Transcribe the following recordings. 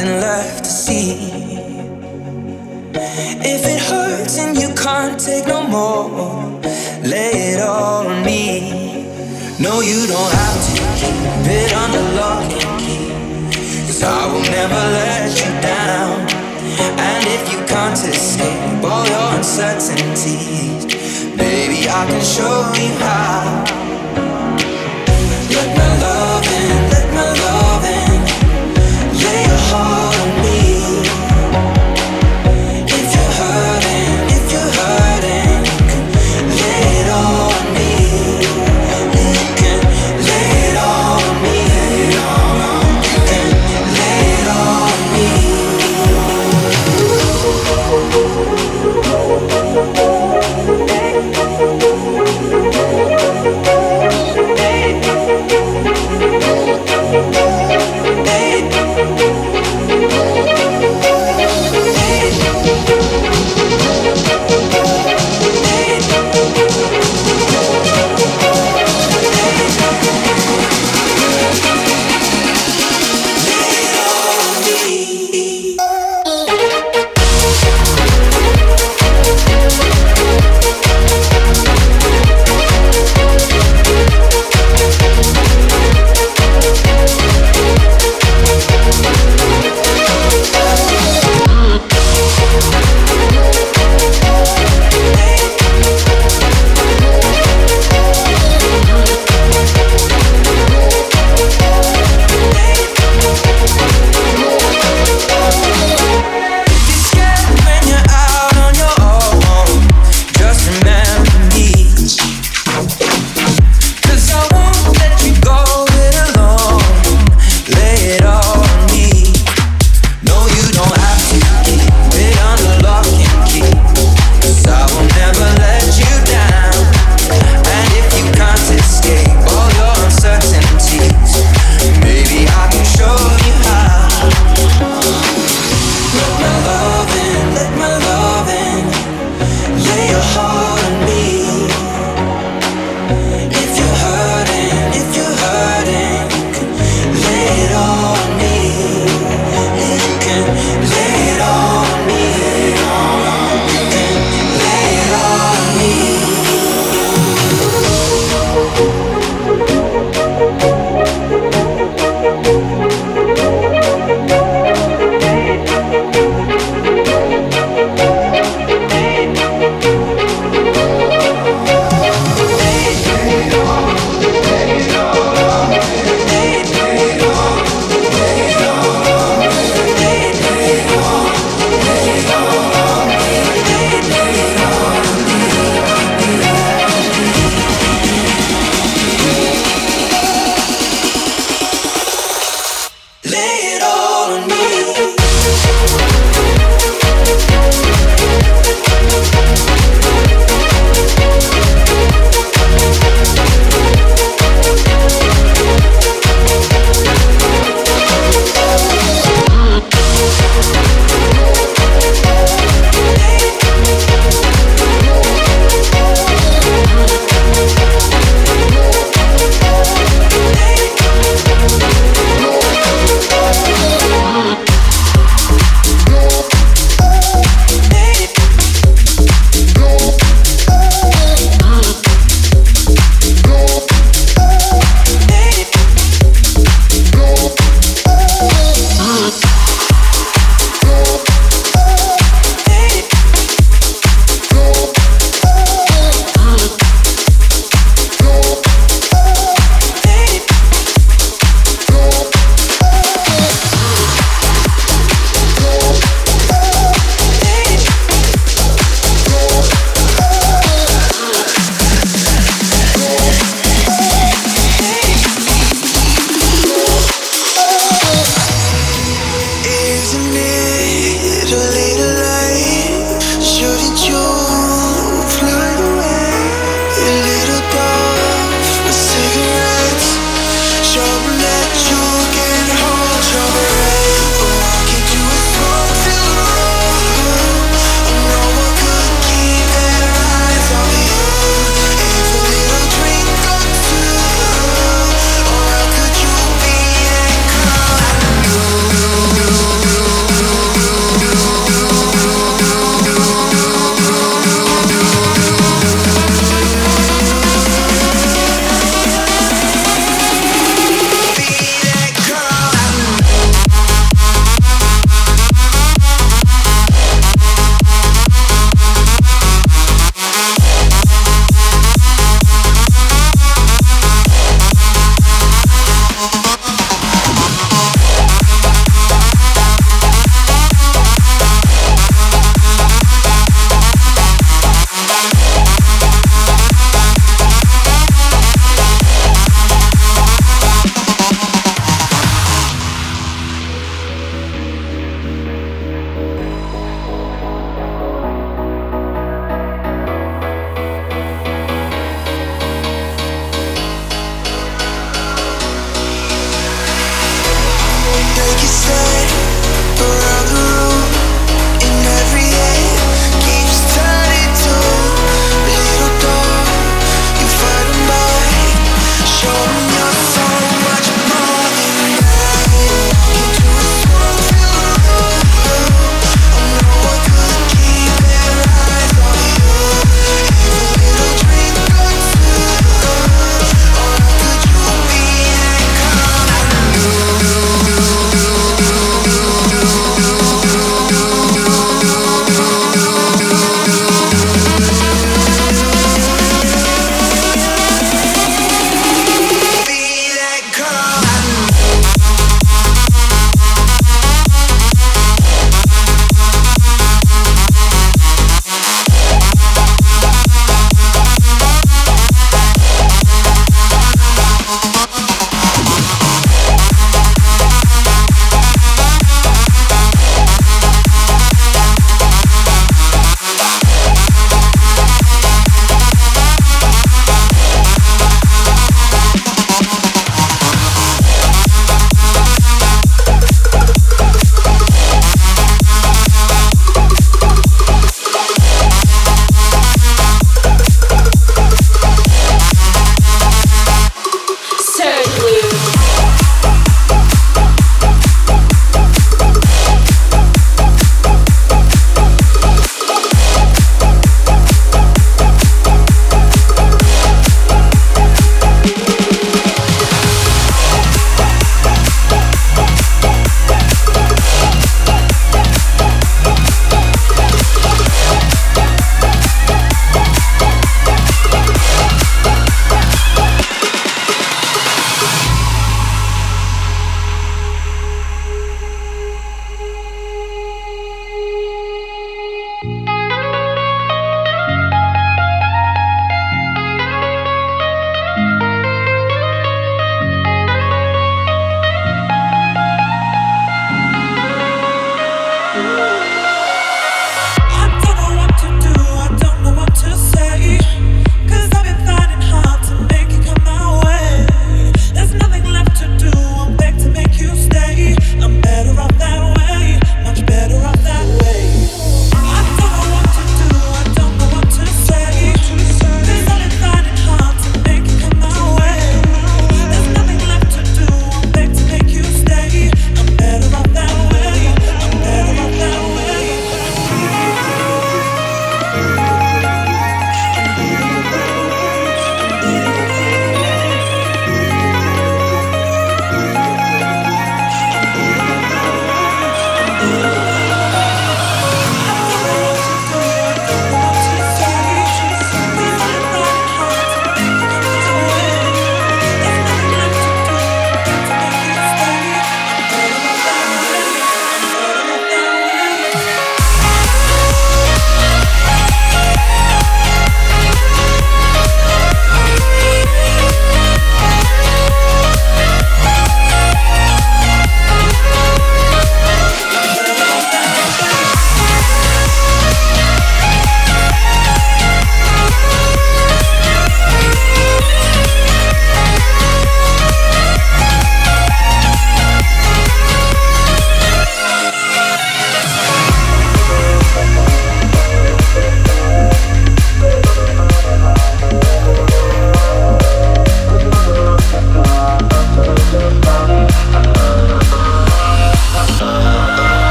Nothing left to see. If it hurts and you can't take no more, lay it all on me. No, you don't have to keep it under lock and key. Cause I will never let you down. And if you can't escape all your uncertainties, baby, I can show you how.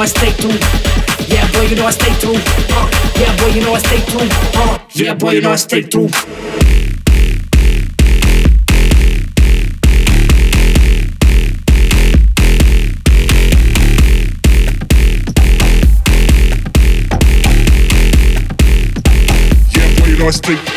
Know I stay true. Yeah, boy, you know I stay true. Uh, yeah, boy, you know I stay true. Uh, yeah, boy, you know I stay true. Yeah, boy, you know I stay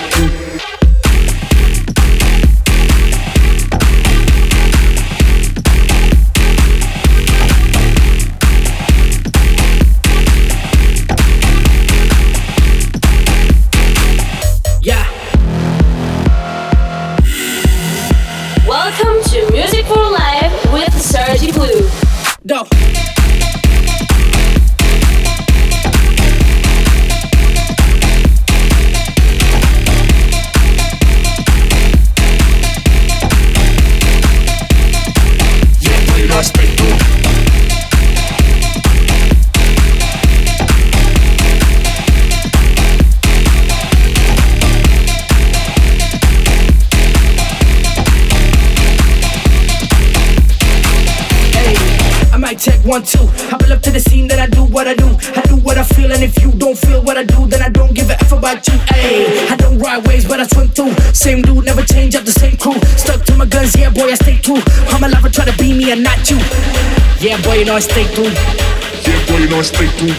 Yeah, boy, you know I stay through. Yeah, boy, you know I stay through.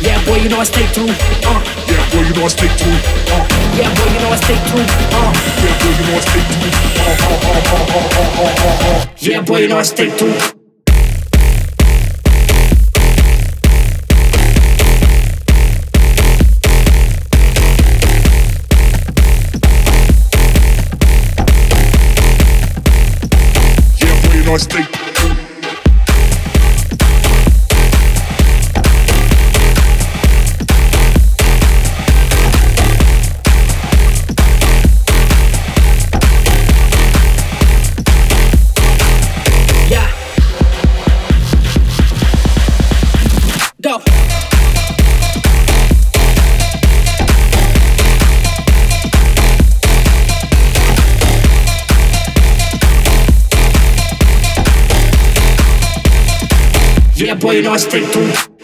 Yeah, boy, you know I stay through. Uh. Yeah, boy, you know I stay through. Uh. Yeah, boy, you know I stay through. Uh. Yeah, boy, you know I stay through. Uh, uh, uh, uh, uh, uh, uh, uh. Yeah, boy, you know I stay through. I stay boy, you know I stay true.